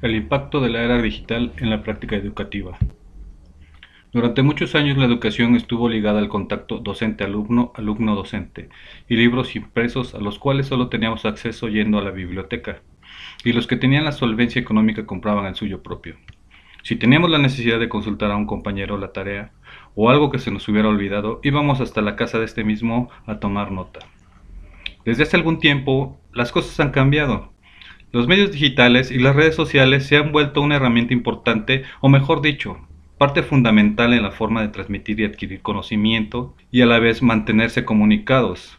El impacto de la era digital en la práctica educativa. Durante muchos años la educación estuvo ligada al contacto docente-alumno, alumno-docente, y libros impresos a los cuales solo teníamos acceso yendo a la biblioteca, y los que tenían la solvencia económica compraban el suyo propio. Si teníamos la necesidad de consultar a un compañero la tarea, o algo que se nos hubiera olvidado, íbamos hasta la casa de este mismo a tomar nota. Desde hace algún tiempo, las cosas han cambiado. Los medios digitales y las redes sociales se han vuelto una herramienta importante, o mejor dicho, parte fundamental en la forma de transmitir y adquirir conocimiento y a la vez mantenerse comunicados.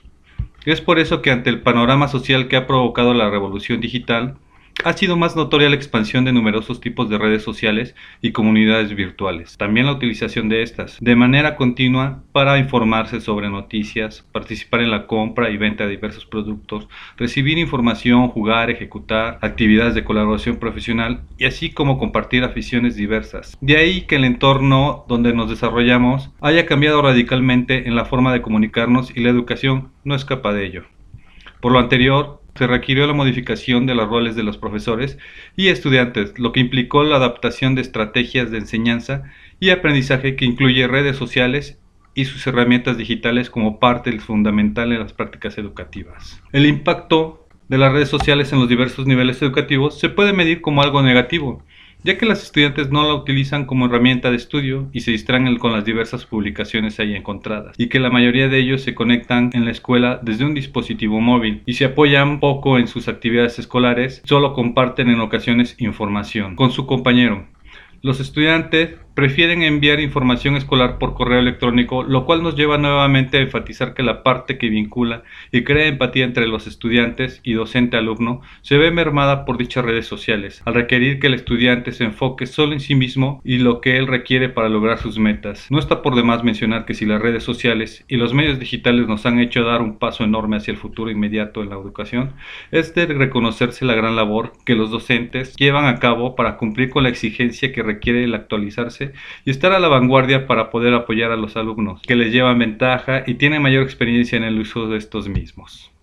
Es por eso que ante el panorama social que ha provocado la revolución digital, ha sido más notoria la expansión de numerosos tipos de redes sociales y comunidades virtuales, también la utilización de estas, de manera continua para informarse sobre noticias, participar en la compra y venta de diversos productos, recibir información, jugar, ejecutar actividades de colaboración profesional y así como compartir aficiones diversas. De ahí que el entorno donde nos desarrollamos haya cambiado radicalmente en la forma de comunicarnos y la educación no escapa de ello. Por lo anterior, se requirió la modificación de los roles de los profesores y estudiantes, lo que implicó la adaptación de estrategias de enseñanza y aprendizaje que incluye redes sociales y sus herramientas digitales como parte fundamental en las prácticas educativas. El impacto de las redes sociales en los diversos niveles educativos se puede medir como algo negativo, ya que los estudiantes no la utilizan como herramienta de estudio y se distraen con las diversas publicaciones ahí encontradas, y que la mayoría de ellos se conectan en la escuela desde un dispositivo móvil y se apoyan poco en sus actividades escolares, solo comparten en ocasiones información con su compañero. Los estudiantes prefieren enviar información escolar por correo electrónico, lo cual nos lleva nuevamente a enfatizar que la parte que vincula y crea empatía entre los estudiantes y docente-alumno se ve mermada por dichas redes sociales, al requerir que el estudiante se enfoque solo en sí mismo y lo que él requiere para lograr sus metas. No está por demás mencionar que si las redes sociales y los medios digitales nos han hecho dar un paso enorme hacia el futuro inmediato en la educación, es de reconocerse la gran labor que los docentes llevan a cabo para cumplir con la exigencia que requiere el actualizarse y estar a la vanguardia para poder apoyar a los alumnos que les llevan ventaja y tienen mayor experiencia en el uso de estos mismos.